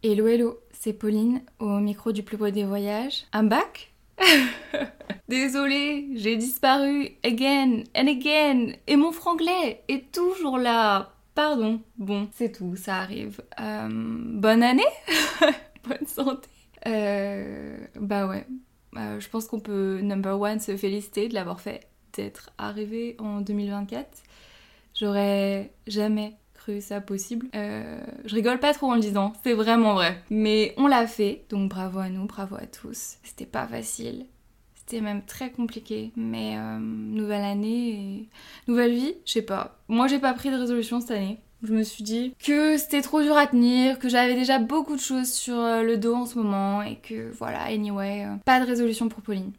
Hello hello, c'est Pauline au micro du plus beau des voyages. I'm back Désolée, j'ai disparu again and again et mon franglais est toujours là. Pardon. Bon, c'est tout, ça arrive. Euh, bonne année Bonne santé euh, Bah ouais, euh, je pense qu'on peut, number one, se féliciter de l'avoir fait, d'être arrivé en 2024. J'aurais jamais ça possible. Euh, je rigole pas trop en le disant, c'est vraiment vrai. Mais on l'a fait, donc bravo à nous, bravo à tous. C'était pas facile. C'était même très compliqué, mais euh, nouvelle année et nouvelle vie, je sais pas. Moi j'ai pas pris de résolution cette année. Je me suis dit que c'était trop dur à tenir, que j'avais déjà beaucoup de choses sur euh, le dos en ce moment et que voilà, anyway, pas de résolution pour Pauline.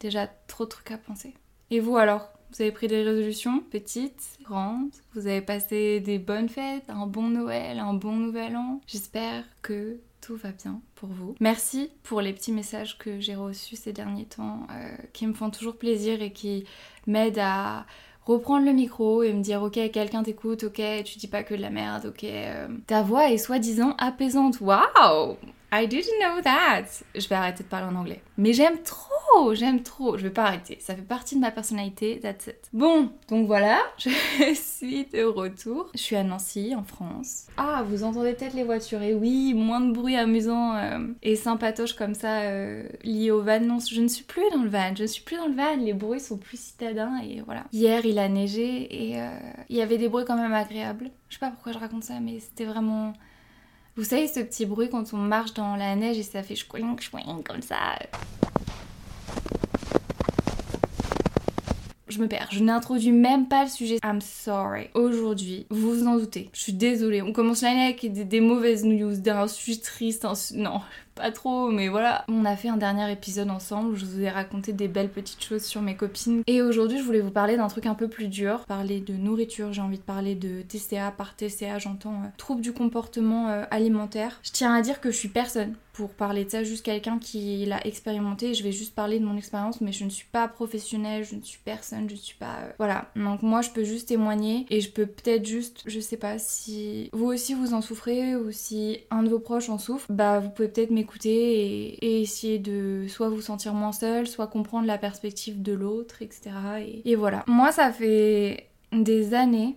Déjà trop de trucs à penser. Et vous alors? Vous avez pris des résolutions petites, grandes? Vous avez passé des bonnes fêtes, un bon Noël, un bon Nouvel An? J'espère que tout va bien pour vous. Merci pour les petits messages que j'ai reçus ces derniers temps, euh, qui me font toujours plaisir et qui m'aident à reprendre le micro et me dire ok quelqu'un t'écoute, ok tu dis pas que de la merde, ok euh, ta voix est soi-disant apaisante. Waouh I didn't know that. Je vais arrêter de parler en anglais. Mais j'aime trop, j'aime trop. Je vais pas arrêter. Ça fait partie de ma personnalité. That's it. Bon, donc voilà, je suis de retour. Je suis à Nancy, en France. Ah, vous entendez peut-être les voitures. Et oui, moins de bruit amusant euh, et sympatoche comme ça euh, lié au van. Non, je ne suis plus dans le van. Je ne suis plus dans le van. Les bruits sont plus citadins et voilà. Hier, il a neigé et euh, il y avait des bruits quand même agréables. Je sais pas pourquoi je raconte ça, mais c'était vraiment vous savez ce petit bruit quand on marche dans la neige et ça fait chouing chouing comme ça je me perds. Je n'introduis même pas le sujet. I'm sorry. Aujourd'hui, vous vous en doutez, je suis désolée. On commence l'année avec des, mauvaises news, d'un sujet triste, non, pas trop, mais voilà. On a fait un dernier épisode ensemble je vous ai raconté des belles petites choses sur mes copines. Et aujourd'hui, je voulais vous parler d'un truc un peu plus dur. Parler de nourriture, j'ai envie de parler de TCA. Par TCA, j'entends euh, trouble du comportement euh, alimentaire. Je tiens à dire que je suis personne pour parler de ça, juste quelqu'un qui l'a expérimenté. Je vais juste parler de mon expérience, mais je ne suis pas professionnelle, je ne suis personne, je ne suis pas. Euh, voilà. Donc moi, je peux juste témoigner et je peux peut-être juste, je sais pas si vous aussi vous en souffrez ou si un de vos proches en souffre, bah vous pouvez peut-être m'écouter et, essayer de soit vous sentir moins seul, soit comprendre la perspective de l'autre, etc. Et, et voilà. Moi, ça fait des années,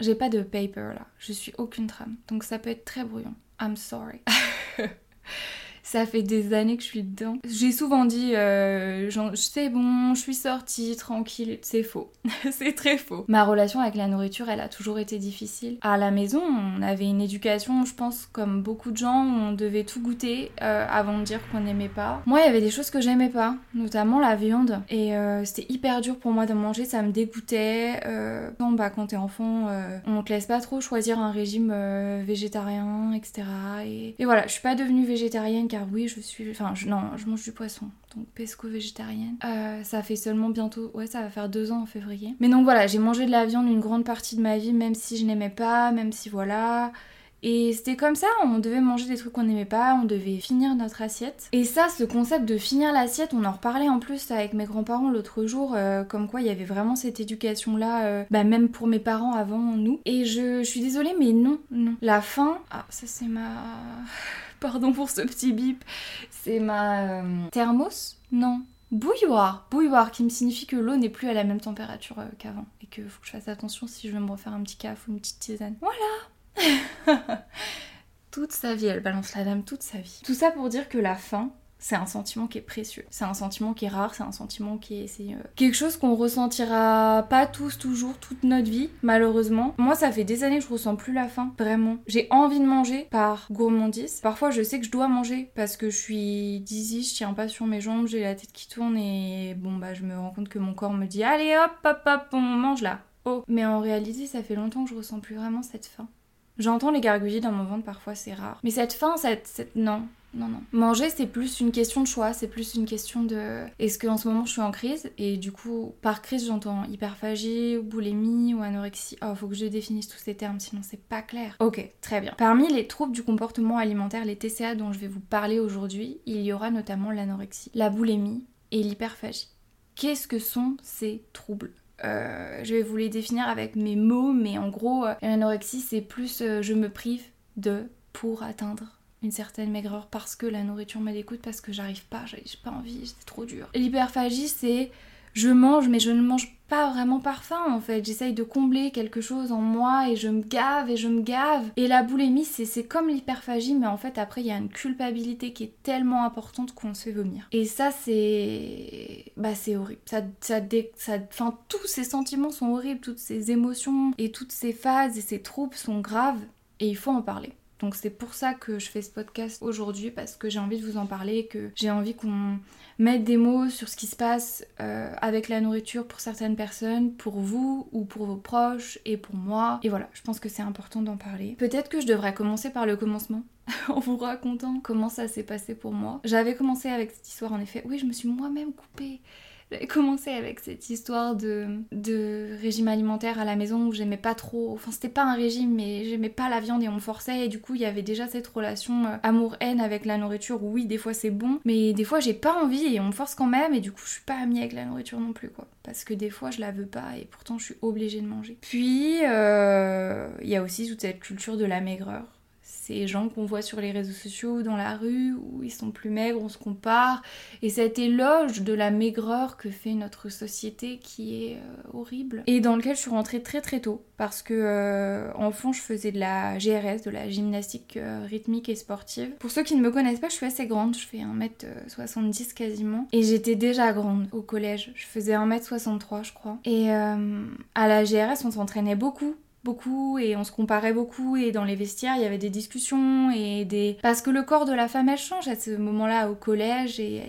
j'ai pas de paper là, je suis aucune trame, donc ça peut être très brouillon. I'm sorry. Ça fait des années que je suis dedans. J'ai souvent dit, euh, c'est bon, je suis sortie, tranquille. C'est faux. c'est très faux. Ma relation avec la nourriture, elle a toujours été difficile. À la maison, on avait une éducation, je pense, comme beaucoup de gens, où on devait tout goûter euh, avant de dire qu'on n'aimait pas. Moi, il y avait des choses que j'aimais pas, notamment la viande. Et euh, c'était hyper dur pour moi de manger, ça me dégoûtait. Euh, bah, quand t'es enfant, euh, on te laisse pas trop choisir un régime végétarien, etc. Et, et voilà, je suis pas devenue végétarienne car oui, je suis. Enfin, je, non, je mange du poisson. Donc, pesco-végétarienne. Euh, ça fait seulement bientôt. Ouais, ça va faire deux ans en février. Mais donc voilà, j'ai mangé de la viande une grande partie de ma vie, même si je n'aimais pas, même si voilà. Et c'était comme ça, on devait manger des trucs qu'on n'aimait pas, on devait finir notre assiette. Et ça, ce concept de finir l'assiette, on en reparlait en plus avec mes grands-parents l'autre jour, euh, comme quoi il y avait vraiment cette éducation-là, euh, bah même pour mes parents avant nous. Et je, je suis désolée, mais non, non. La faim, ah, ça c'est ma... Pardon pour ce petit bip. C'est ma euh, thermos? Non. Bouilloire, bouilloire, qui me signifie que l'eau n'est plus à la même température euh, qu'avant et que faut que je fasse attention si je veux me refaire un petit caf ou une petite tisane. Voilà. toute sa vie, elle balance la dame toute sa vie. Tout ça pour dire que la faim, c'est un sentiment qui est précieux. C'est un sentiment qui est rare, c'est un sentiment qui est, euh, quelque chose qu'on ressentira pas tous toujours toute notre vie, malheureusement. Moi, ça fait des années que je ressens plus la faim, vraiment. J'ai envie de manger par gourmandise. Parfois, je sais que je dois manger parce que je suis dizzy, je tiens pas sur mes jambes, j'ai la tête qui tourne et bon bah je me rends compte que mon corps me dit allez hop hop hop on mange là. Oh. Mais en réalité, ça fait longtemps que je ressens plus vraiment cette faim. J'entends les gargouillis dans mon ventre parfois, c'est rare. Mais cette faim, cette... non, non, non. Manger, c'est plus une question de choix, c'est plus une question de. Est-ce qu'en ce moment je suis en crise? Et du coup, par crise, j'entends hyperphagie, ou boulimie ou anorexie. Oh, faut que je définisse tous ces termes, sinon c'est pas clair. Ok, très bien. Parmi les troubles du comportement alimentaire, les TCA dont je vais vous parler aujourd'hui, il y aura notamment l'anorexie, la boulimie et l'hyperphagie. Qu'est-ce que sont ces troubles? Euh, je vais vous les définir avec mes mots, mais en gros, euh, l'anorexie, c'est plus euh, je me prive de pour atteindre une certaine maigreur parce que la nourriture me dégoûte, parce que j'arrive pas, j'ai pas envie, c'est trop dur. L'hyperphagie, c'est je mange, mais je ne mange pas vraiment par en fait. J'essaye de combler quelque chose en moi et je me gave et je me gave. Et la boulimie, c'est comme l'hyperphagie, mais en fait, après, il y a une culpabilité qui est tellement importante qu'on se fait vomir. Et ça, c'est. Bah, c'est horrible. Ça, ça, tous ces sentiments sont horribles, toutes ces émotions et toutes ces phases et ces troubles sont graves et il faut en parler. Donc c'est pour ça que je fais ce podcast aujourd'hui parce que j'ai envie de vous en parler, que j'ai envie qu'on mette des mots sur ce qui se passe euh, avec la nourriture pour certaines personnes, pour vous ou pour vos proches et pour moi. Et voilà, je pense que c'est important d'en parler. Peut-être que je devrais commencer par le commencement. en vous racontant comment ça s'est passé pour moi. J'avais commencé avec cette histoire en effet. Oui, je me suis moi-même coupée j'avais commencé avec cette histoire de, de régime alimentaire à la maison où j'aimais pas trop. Enfin, c'était pas un régime, mais j'aimais pas la viande et on me forçait. Et du coup, il y avait déjà cette relation euh, amour-haine avec la nourriture où oui, des fois c'est bon, mais des fois j'ai pas envie et on me force quand même. Et du coup, je suis pas amie avec la nourriture non plus, quoi. Parce que des fois, je la veux pas et pourtant, je suis obligée de manger. Puis, euh, il y a aussi toute cette culture de la maigreur ces gens qu'on voit sur les réseaux sociaux, dans la rue, où ils sont plus maigres, on se compare, et cet éloge de la maigreur que fait notre société qui est euh, horrible, et dans lequel je suis rentrée très très tôt, parce que euh, je faisais de la GRS, de la gymnastique euh, rythmique et sportive. Pour ceux qui ne me connaissent pas, je suis assez grande, je fais 1m70 quasiment, et j'étais déjà grande au collège, je faisais 1m63 je crois, et à la GRS on s'entraînait beaucoup, et on se comparait beaucoup et dans les vestiaires il y avait des discussions et des parce que le corps de la femme elle change à ce moment-là au collège et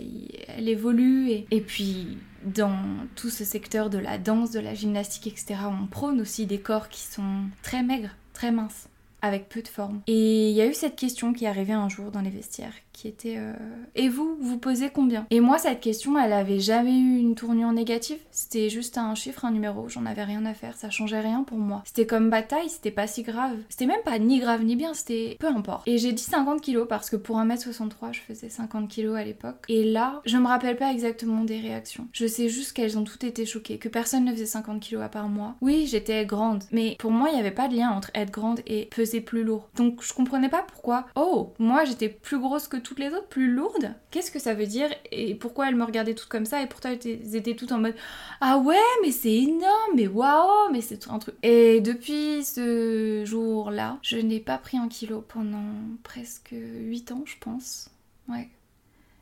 elle évolue et, et puis dans tout ce secteur de la danse, de la gymnastique, etc., on prône aussi des corps qui sont très maigres, très minces avec peu de forme. Et il y a eu cette question qui est arrivée un jour dans les vestiaires, était euh, Et vous, vous posez combien? Et moi, cette question, elle avait jamais eu une tournure négative. C'était juste un chiffre, un numéro. J'en avais rien à faire. Ça changeait rien pour moi. C'était comme bataille, c'était pas si grave. C'était même pas ni grave ni bien, c'était peu importe. Et j'ai dit 50 kilos parce que pour 1m63, je faisais 50 kilos à l'époque. Et là, je me rappelle pas exactement des réactions. Je sais juste qu'elles ont toutes été choquées, que personne ne faisait 50 kilos à part moi. Oui, j'étais grande, mais pour moi, il y avait pas de lien entre être grande et peser plus lourd. Donc je comprenais pas pourquoi. Oh, moi j'étais plus grosse que tout toutes les autres plus lourdes Qu'est-ce que ça veut dire Et pourquoi elles me regardaient toutes comme ça Et pourtant elles étaient toutes en mode Ah ouais, mais c'est énorme, mais waouh, mais c'est un truc. Et depuis ce jour-là, je n'ai pas pris un kilo pendant presque 8 ans, je pense. Ouais.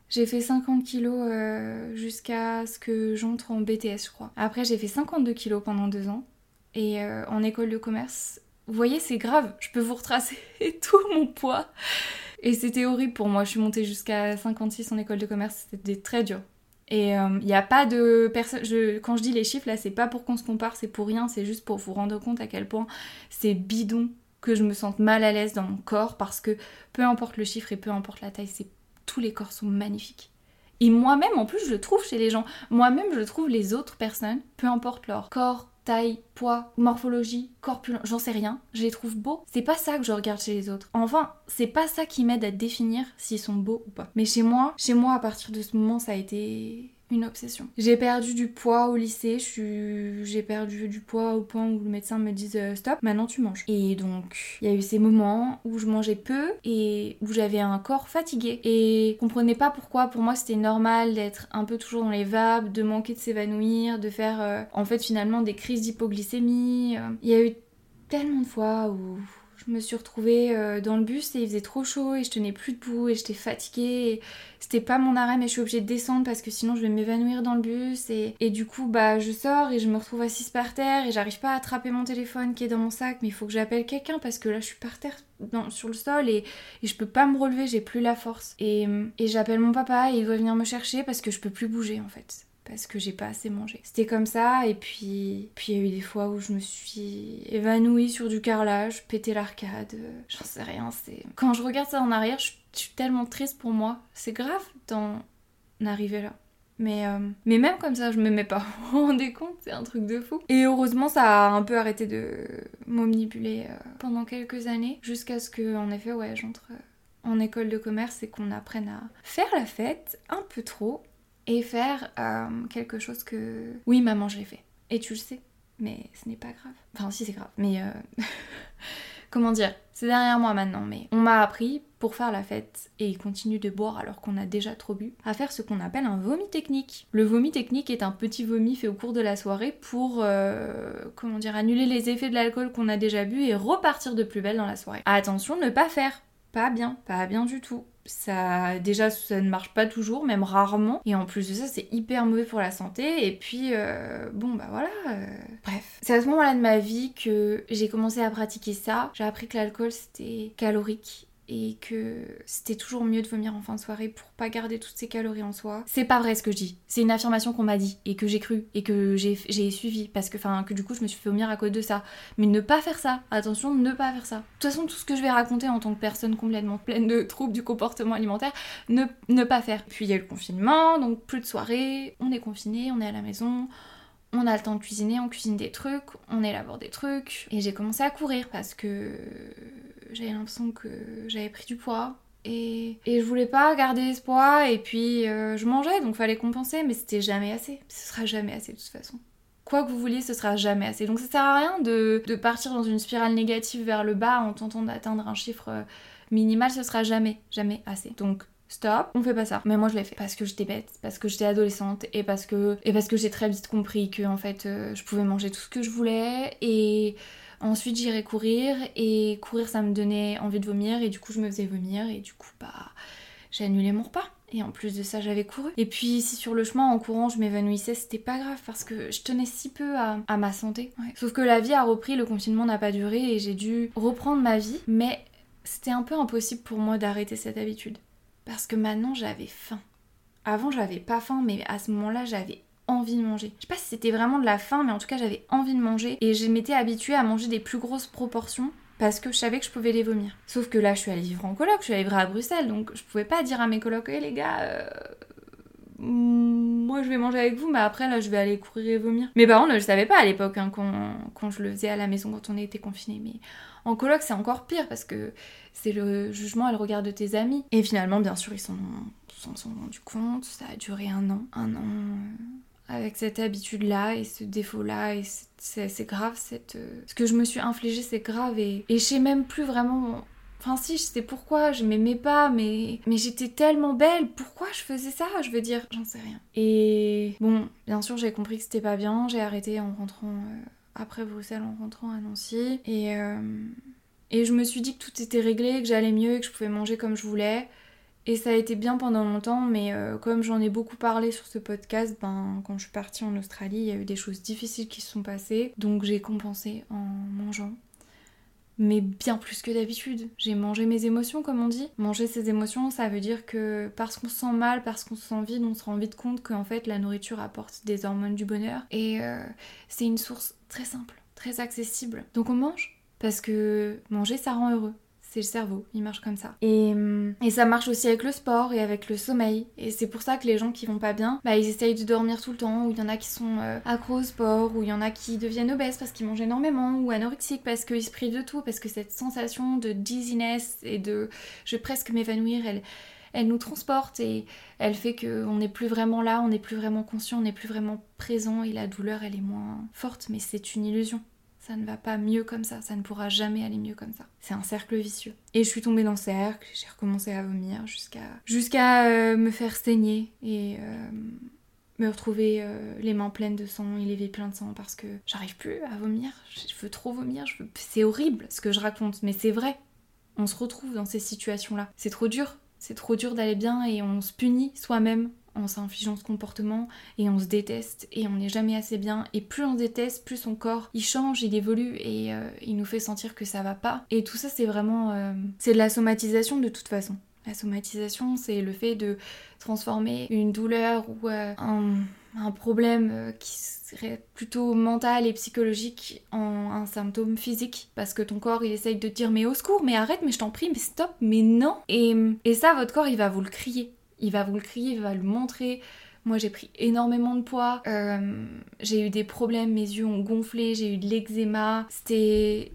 J'ai fait 50 kilos euh, jusqu'à ce que j'entre en BTS, je crois. Après, j'ai fait 52 kilos pendant deux ans. Et euh, en école de commerce, vous voyez, c'est grave. Je peux vous retracer tout mon poids. Et c'était horrible pour moi. Je suis montée jusqu'à 56 en école de commerce. C'était très dur. Et il euh, n'y a pas de personne. Quand je dis les chiffres, là, c'est pas pour qu'on se compare, c'est pour rien. C'est juste pour vous rendre compte à quel point c'est bidon que je me sente mal à l'aise dans mon corps parce que peu importe le chiffre et peu importe la taille, tous les corps sont magnifiques. Et moi-même, en plus, je le trouve chez les gens. Moi-même, je trouve les autres personnes, peu importe leur corps, taille, poids, morphologie, corpulence, j'en sais rien, je les trouve beaux. C'est pas ça que je regarde chez les autres. Enfin, c'est pas ça qui m'aide à définir s'ils sont beaux ou pas. Mais chez moi, chez moi, à partir de ce moment, ça a été une obsession. J'ai perdu du poids au lycée, j'ai perdu du poids au point où le médecin me dise euh, stop, maintenant tu manges. Et donc, il y a eu ces moments où je mangeais peu et où j'avais un corps fatigué et je comprenais pas pourquoi. Pour moi, c'était normal d'être un peu toujours dans les vapes, de manquer de s'évanouir, de faire euh, en fait finalement des crises d'hypoglycémie. Euh. Il y a eu tellement de fois où je me suis retrouvée euh, dans le bus et il faisait trop chaud et je tenais plus debout et j'étais fatiguée. C'était pas mon arrêt mais je suis obligée de descendre parce que sinon je vais m'évanouir dans le bus et, du coup bah je sors et je me retrouve assise par terre et j'arrive pas à attraper mon téléphone qui est dans mon sac mais il faut que j'appelle quelqu'un parce que là je suis par terre sur le sol et, et, je peux pas me relever, j'ai plus la force. Et, et j'appelle mon papa et il doit venir me chercher parce que je peux plus bouger en fait parce que j'ai pas assez mangé. C'était comme ça et puis puis il y a eu des fois où je me suis évanouie sur du carrelage, pété l'arcade, euh, j'en sais rien, c'est quand je regarde ça en arrière, je, suis tellement triste pour moi. C'est grave d'en arriver là. Mais, euh, mais même comme ça, je me mets pas. Vous vous rendez compte C'est un truc de fou. Et heureusement, ça a un peu arrêté de m'omnibuler euh, pendant quelques années. Jusqu'à ce que, en effet, ouais, j'entre en école de commerce et qu'on apprenne à faire la fête un peu trop et faire euh, quelque chose que... Oui, maman, je l'ai fait. Et tu le sais, mais ce n'est pas grave. Enfin, si, c'est grave. Mais euh, comment dire, c'est derrière moi maintenant, mais on m'a appris pour faire la fête et continuer de boire alors qu'on a déjà trop bu, à faire ce qu'on appelle un vomi technique. Le vomi technique est un petit vomi fait au cours de la soirée pour, euh, comment dire, annuler les effets de l'alcool qu'on a déjà bu et repartir de plus belle dans la soirée. Attention, ne pas faire. Pas bien, pas bien du tout ça déjà ça ne marche pas toujours même rarement. Et en plus de ça c'est hyper mauvais pour la santé. Et puis euh, bon bah voilà euh, bref. C'est à ce moment-là de ma vie que j'ai commencé à pratiquer ça. J'ai appris que l'alcool c'était calorique et que c'était toujours mieux de vomir en fin de soirée pour pas garder toutes ces calories en soi. C'est pas vrai ce que je dis. C'est une affirmation qu'on m'a dit et que j'ai cru et que j'ai suivi parce que enfin que du coup je me suis fait vomir à cause de ça. Mais ne pas faire ça. Attention, ne pas faire ça. De toute façon, tout ce que je vais raconter en tant que personne complètement pleine de troubles du comportement alimentaire, ne, ne pas faire. Puis il y a le confinement, donc plus de soirée, on est confiné, on est à la maison on a le temps de cuisiner, on cuisine des trucs, on élabore des trucs. Et j'ai commencé à courir parce que j'avais l'impression que j'avais pris du poids. Et, et, je voulais pas garder ce poids et puis euh, je mangeais donc fallait compenser mais c'était jamais assez. Ce sera jamais assez de toute façon. Quoi que vous vouliez, ce sera jamais assez. Donc ça sert à rien de, de partir dans une spirale négative vers le bas en tentant d'atteindre un chiffre euh, minimal, ce sera jamais, jamais assez. Donc stop, on fait pas ça. Mais moi je l'ai fait parce que j'étais bête, parce que j'étais adolescente et parce que et parce que j'ai très vite compris que en fait euh, je pouvais manger tout ce que je voulais et Ensuite, j'irai courir et courir, ça me donnait envie de vomir et du coup, je me faisais vomir et du coup, bah, j'ai annulé mon repas. Et en plus de ça, j'avais couru. Et puis, si sur le chemin, en courant, je m'évanouissais, c'était pas grave parce que je tenais si peu à, ma santé. Sauf que la vie a repris, le confinement n'a pas duré et j'ai dû reprendre ma vie. Mais c'était un peu impossible pour moi d'arrêter cette habitude. Parce que maintenant, j'avais faim. Avant, j'avais pas faim, mais à ce moment-là, j'avais envie de manger. Je sais pas si c'était vraiment de la faim, mais en tout cas j'avais envie de manger et je m'étais habituée à manger des plus grosses proportions parce que je savais que je pouvais les vomir. Sauf que là je suis allée vivre en coloc, je suis allée vivre à Bruxelles, donc je pouvais pas dire à mes colocs, hé les gars, euh, moi je vais manger avec vous, mais après là je vais aller courir et vomir. Mes parents ne le savaient pas à l'époque hein, quand, je le faisais à la maison quand on était confinés, mais en coloc c'est encore pire parce que c'est le jugement et le regard de tes amis. Et finalement, bien sûr, ils s'en sont rendus compte, ça a duré un an, un an. Avec cette habitude-là et ce défaut-là. Et c'est grave. Euh, ce que je me suis infligé, c'est grave. Et, je sais même plus vraiment... Enfin si, je sais pourquoi, je m'aimais pas, mais, j'étais tellement belle, pourquoi je faisais ça? Je veux dire, j'en sais rien. Et bon, bien sûr, j'ai compris que c'était pas bien, j'ai arrêté en rentrant euh, après Bruxelles, en rentrant à Nancy. Et, euh, et je me suis dit que tout était réglé, que j'allais mieux que je pouvais manger comme je voulais. Et ça a été bien pendant longtemps, mais euh, comme j'en ai beaucoup parlé sur ce podcast, ben, quand je suis partie en Australie, il y a eu des choses difficiles qui se sont passées, donc j'ai compensé en mangeant. Mais bien plus que d'habitude. J'ai mangé mes émotions, comme on dit. Manger ses émotions, ça veut dire que parce qu'on se sent mal, parce qu'on se sent vide, on se rend vite compte qu'en fait la nourriture apporte des hormones du bonheur. Et euh, c'est une source très simple, très accessible. Donc on mange parce que manger, ça rend heureux c'est le cerveau, il marche comme ça. Et, hum, et, ça marche aussi avec le sport et avec le sommeil. Et c'est pour ça que les gens qui vont pas bien, bah ils essayent de dormir tout le temps, ou il y en a qui sont euh, accros au sport, ou il y en a qui deviennent obèses parce qu'ils mangent énormément, ou anorexiques parce qu'ils se privent de tout, parce que cette sensation de dizziness et de je vais presque m'évanouir, elle, elle nous transporte et elle fait qu'on n'est plus vraiment là, on n'est plus vraiment conscient, on n'est plus vraiment présent et la douleur elle est moins forte, mais c'est une illusion ça ne va pas mieux comme ça, ça ne pourra jamais aller mieux comme ça. C'est un cercle vicieux. Et je suis tombée dans le cercle, j'ai recommencé à vomir jusqu'à jusqu'à euh, me faire saigner et euh, me retrouver euh, les mains pleines de sang et les pieds pleins de sang parce que j'arrive plus à vomir, je veux trop vomir, je c'est horrible ce que je raconte, mais c'est vrai. On se retrouve dans ces situations-là. C'est trop dur, c'est trop dur d'aller bien et on se punit soi-même en s'infligeant ce comportement et on se déteste et on n'est jamais assez bien. Et plus on se déteste plus son corps il change il évolue et euh, il nous fait sentir que ça va pas. Et tout ça c'est vraiment euh, c'est de la somatisation de toute façon. La somatisation c'est le fait de transformer une douleur ou euh, un, un, problème qui serait plutôt mental et psychologique en un symptôme physique. Parce que ton corps il essaye de te dire mais au secours mais arrête mais je t'en prie mais stop mais non. Et, et ça votre corps il va vous le crier il va vous le crier, il va le montrer. Moi j'ai pris énormément de poids, euh, j'ai eu des problèmes, mes yeux ont gonflé, j'ai eu de l'eczéma, c'était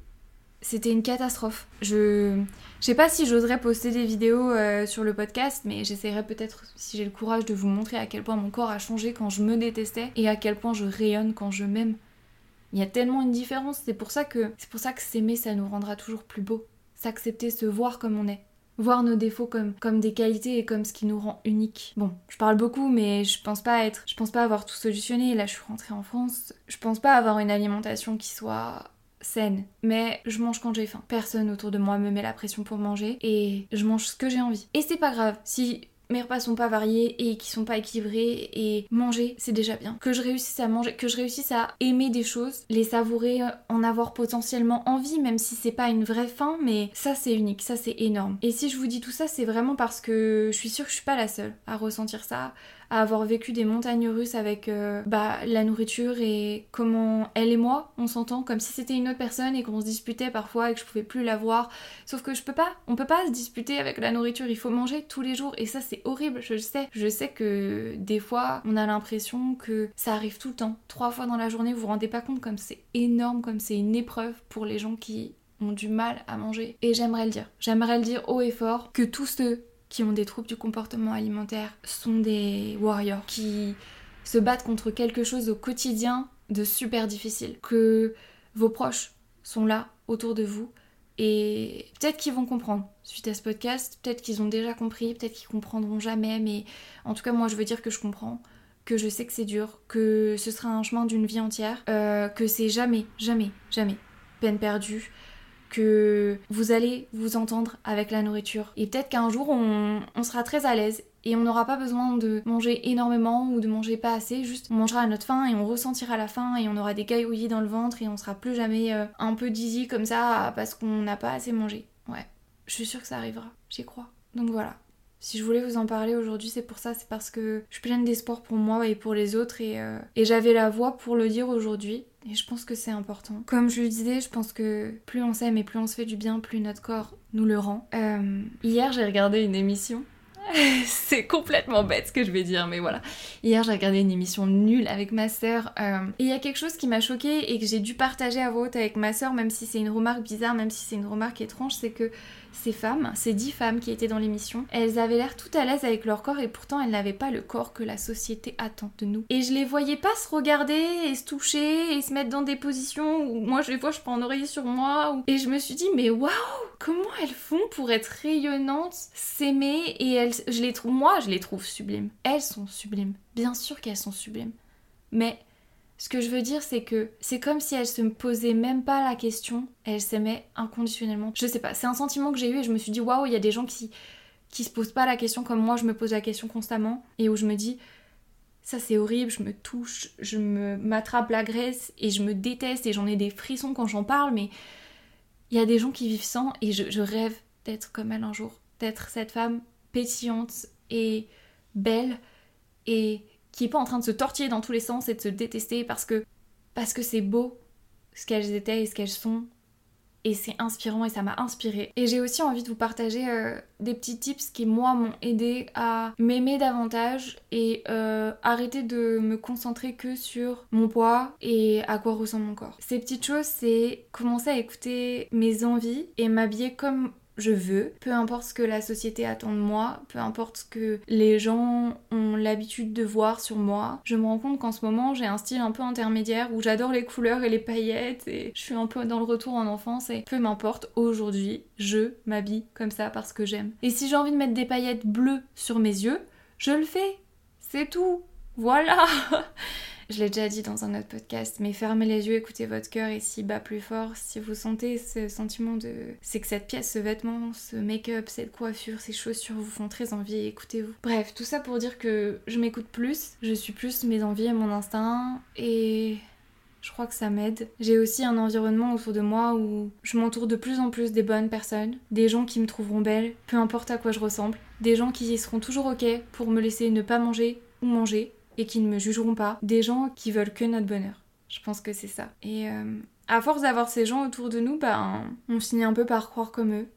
c'était une catastrophe. Je je sais pas si j'oserais poster des vidéos euh, sur le podcast, mais j'essaierai peut-être si j'ai le courage de vous montrer à quel point mon corps a changé quand je me détestais et à quel point je rayonne quand je m'aime. Il y a tellement une différence. C'est pour ça que c'est pour ça que s'aimer, ça nous rendra toujours plus beau. S'accepter, se voir comme on est. Voir nos défauts comme, des qualités et comme ce qui nous rend unique. Bon, je parle beaucoup, mais je pense pas être. Je pense pas avoir tout solutionné. Là, je suis rentrée en France. Je pense pas avoir une alimentation qui soit saine. Mais je mange quand j'ai faim. Personne autour de moi me met la pression pour manger et je mange ce que j'ai envie. Et c'est pas grave. Si mes repas sont pas variés et qui sont pas équilibrés et manger c'est déjà bien. Que je réussisse à manger, que je réussisse à aimer des choses, les savourer, en avoir potentiellement envie même si c'est pas une vraie faim mais ça c'est unique, ça c'est énorme. Et si je vous dis tout ça c'est vraiment parce que je suis sûre que je suis pas la seule à ressentir ça, à avoir vécu des montagnes russes avec euh, bah, la nourriture et comment elle et moi on s'entend comme si c'était une autre personne et qu'on se disputait parfois et que je pouvais plus la voir. Sauf que je peux pas, on peut pas se disputer avec la nourriture, il faut manger tous les jours et ça c'est horrible, je le sais. Je sais que des fois on a l'impression que ça arrive tout le temps. Trois fois dans la journée, vous vous rendez pas compte comme c'est énorme, comme c'est une épreuve pour les gens qui ont du mal à manger. Et j'aimerais le dire, j'aimerais le dire haut et fort que tous ceux qui ont des troubles du comportement alimentaire sont des warriors qui se battent contre quelque chose au quotidien de super difficile. Que vos proches sont là autour de vous et peut-être qu'ils vont comprendre suite à ce podcast, peut-être qu'ils ont déjà compris, peut-être qu'ils comprendront jamais, mais en tout cas moi je veux dire que je comprends, que je sais que c'est dur, que ce sera un chemin d'une vie entière, euh, que c'est jamais, jamais, jamais peine perdue, que vous allez vous entendre avec la nourriture. Et peut-être qu'un jour, on, sera très à l'aise et on n'aura pas besoin de manger énormément ou de manger pas assez, juste on mangera à notre faim et on ressentira la faim et on aura des caillouillis dans le ventre et on sera plus jamais euh, un peu dizzy comme ça parce qu'on n'a pas assez mangé. Ouais, je suis sûre que ça arrivera, j'y crois. Donc voilà. Si je voulais vous en parler aujourd'hui, c'est pour ça, c'est parce que je suis pleine d'espoir pour moi et pour les autres et, euh, et j'avais la voix pour le dire aujourd'hui. Et je pense que c'est important. Comme je le disais, je pense que plus on s'aime et plus on se fait du bien, plus notre corps nous le rend. Euh, hier, j'ai regardé une émission. c'est complètement bête ce que je vais dire, mais voilà. Hier, j'ai regardé une émission nulle avec ma sœur. Euh, et il y a quelque chose qui m'a choquée et que j'ai dû partager à voix haute avec ma sœur, même si c'est une remarque bizarre, même si c'est une remarque étrange, c'est que ces femmes, ces dix femmes qui étaient dans l'émission, elles avaient l'air tout à l'aise avec leur corps et pourtant elles n'avaient pas le corps que la société attend de nous. Et je les voyais pas se regarder et se toucher et se mettre dans des positions où moi je les vois, je prends un oreiller sur moi. Et je me suis dit, mais waouh, comment elles font pour être rayonnantes, s'aimer et elles, je les trouve, moi je les trouve sublimes. Elles sont sublimes. Bien sûr qu'elles sont sublimes. Mais ce que je veux dire, c'est que c'est comme si elle se posait même pas la question, elle s'aimait inconditionnellement. Je sais pas, c'est un sentiment que j'ai eu et je me suis dit waouh, il y a des gens qui qui se posent pas la question comme moi je me pose la question constamment et où je me dis ça c'est horrible, je me touche, je me m'attrape la graisse et je me déteste et j'en ai des frissons quand j'en parle, mais il y a des gens qui vivent sans et je, je rêve d'être comme elle un jour, d'être cette femme pétillante et belle et qui est pas en train de se tortiller dans tous les sens et de se détester parce que parce que c'est beau ce qu'elles étaient et ce qu'elles sont et c'est inspirant et ça m'a inspiré. Et j'ai aussi envie de vous partager euh, des petits tips qui moi m'ont aidé à m'aimer davantage et euh, arrêter de me concentrer que sur mon poids et à quoi ressemble mon corps. Ces petites choses, c'est commencer à écouter mes envies et m'habiller comme je veux, peu importe ce que la société attend de moi, peu importe ce que les gens ont l'habitude de voir sur moi. Je me rends compte qu'en ce moment j'ai un style un peu intermédiaire où j'adore les couleurs et les paillettes et je suis un peu dans le retour en enfance et peu m'importe, aujourd'hui je m'habille comme ça parce que j'aime. Et si j'ai envie de mettre des paillettes bleues sur mes yeux, je le fais. C'est tout. Voilà Je l'ai déjà dit dans un autre podcast, mais fermez les yeux, écoutez votre cœur et s'il bat plus fort, si vous sentez ce sentiment de... C'est que cette pièce, ce vêtement, ce make-up, cette coiffure, ces chaussures vous font très envie, écoutez-vous. Bref, tout ça pour dire que je m'écoute plus, je suis plus mes envies et mon instinct, et je crois que ça m'aide. J'ai aussi un environnement autour de moi où je m'entoure de plus en plus des bonnes personnes, des gens qui me trouveront belle, peu importe à quoi je ressemble, des gens qui seront toujours ok pour me laisser ne pas manger ou manger, et qui ne me jugeront pas. Des gens qui veulent que notre bonheur. Je pense que c'est ça. Et euh, à force d'avoir ces gens autour de nous, ben, on finit un peu par croire comme eux.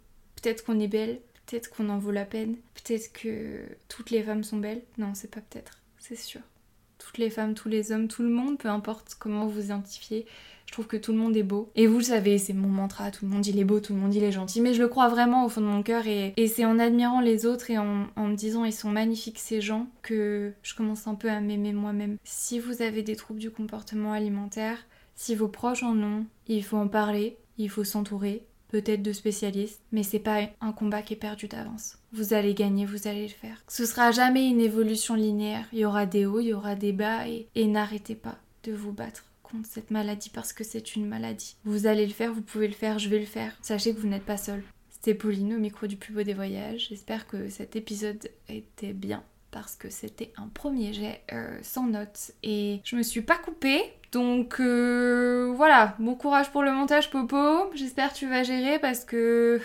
Peut-être qu'on est belle, peut-être qu'on en vaut la peine, peut-être que toutes les femmes sont belles. Non, c'est pas peut-être, c'est sûr. Toutes les femmes, tous les hommes, tout le monde, peu importe comment vous identifiez, je trouve que tout le monde est beau. Et vous le savez, c'est mon mantra, tout le monde il est beau, tout le monde il est gentil. Mais je le crois vraiment au fond de mon cœur et, c'est en admirant les autres et en, en, me disant ils sont magnifiques ces gens que je commence un peu à m'aimer moi-même. Si vous avez des troubles du comportement alimentaire, Si vos proches en ont, il faut en parler, il faut s'entourer, peut-être de spécialistes, mais c'est pas un combat qui est perdu d'avance. Vous allez gagner, vous allez le faire. Ce sera jamais une évolution linéaire. Il y aura des hauts, il y aura des bas et, et n'arrêtez pas de vous battre contre cette maladie parce que c'est une maladie. Vous allez le faire, vous pouvez le faire, je vais le faire. Sachez que vous n'êtes pas seul. C'était Pauline au micro du plus beau des voyages. J'espère que cet épisode était bien parce que c'était un premier jet euh, sans notes et je me suis pas coupée. Donc euh, voilà, bon courage pour le montage Popo. J'espère que tu vas gérer parce que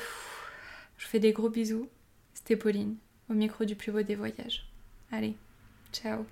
je fais des gros bisous. C'était Pauline au micro du plus beau des voyages. Allez, ciao.